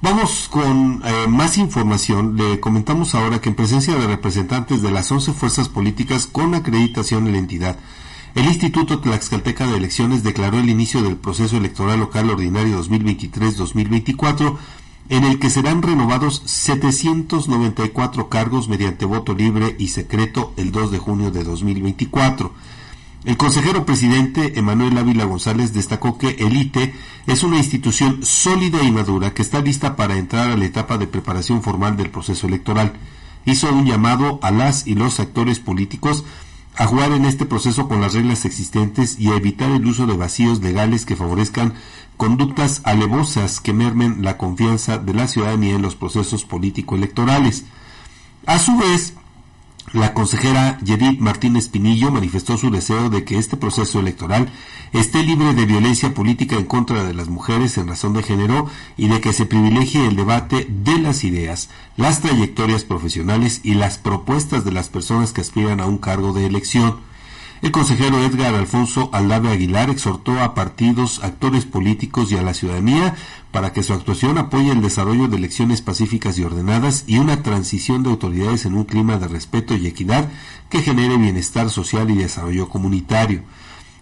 Vamos con eh, más información. Le comentamos ahora que en presencia de representantes de las 11 fuerzas políticas con acreditación en la entidad, el Instituto Tlaxcalteca de Elecciones declaró el inicio del proceso electoral local ordinario 2023-2024 en el que serán renovados 794 cargos mediante voto libre y secreto el 2 de junio de 2024. El consejero presidente Emanuel Ávila González destacó que el ITE es una institución sólida y madura que está lista para entrar a la etapa de preparación formal del proceso electoral. Hizo un llamado a las y los actores políticos a jugar en este proceso con las reglas existentes y a evitar el uso de vacíos legales que favorezcan conductas alevosas que mermen la confianza de la ciudadanía en los procesos político-electorales. A su vez, la consejera Yedith Martínez Pinillo manifestó su deseo de que este proceso electoral esté libre de violencia política en contra de las mujeres en razón de género y de que se privilegie el debate de las ideas, las trayectorias profesionales y las propuestas de las personas que aspiran a un cargo de elección. El consejero Edgar Alfonso Aldave Aguilar exhortó a partidos, actores políticos y a la ciudadanía para que su actuación apoye el desarrollo de elecciones pacíficas y ordenadas y una transición de autoridades en un clima de respeto y equidad que genere bienestar social y desarrollo comunitario.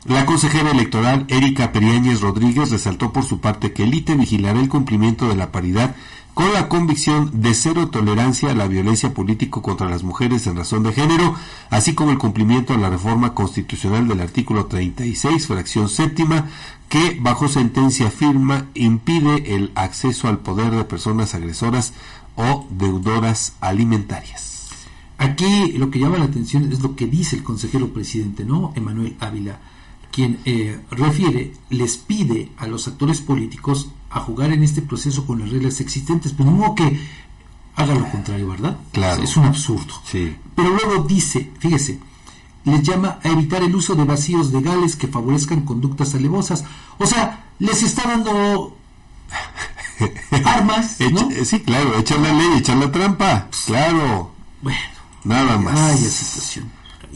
La consejera electoral Erika Periáñez Rodríguez resaltó por su parte que el ITE vigilará el cumplimiento de la paridad con la convicción de cero tolerancia a la violencia político contra las mujeres en razón de género, así como el cumplimiento a la reforma constitucional del artículo 36, fracción séptima, que bajo sentencia firma impide el acceso al poder de personas agresoras o deudoras alimentarias. Aquí lo que llama la atención es lo que dice el consejero presidente, ¿no? Emanuel Ávila, quien eh, refiere, les pide a los actores políticos a jugar en este proceso con las reglas existentes, pero no que haga lo contrario, ¿verdad? Claro. Es un absurdo. Sí. Pero luego dice, fíjese, les llama a evitar el uso de vacíos legales que favorezcan conductas alevosas. O sea, les está dando armas, ¿no? Echa- sí, claro, echar la ley, echar la trampa. Claro. Bueno, Nada más. vaya situación.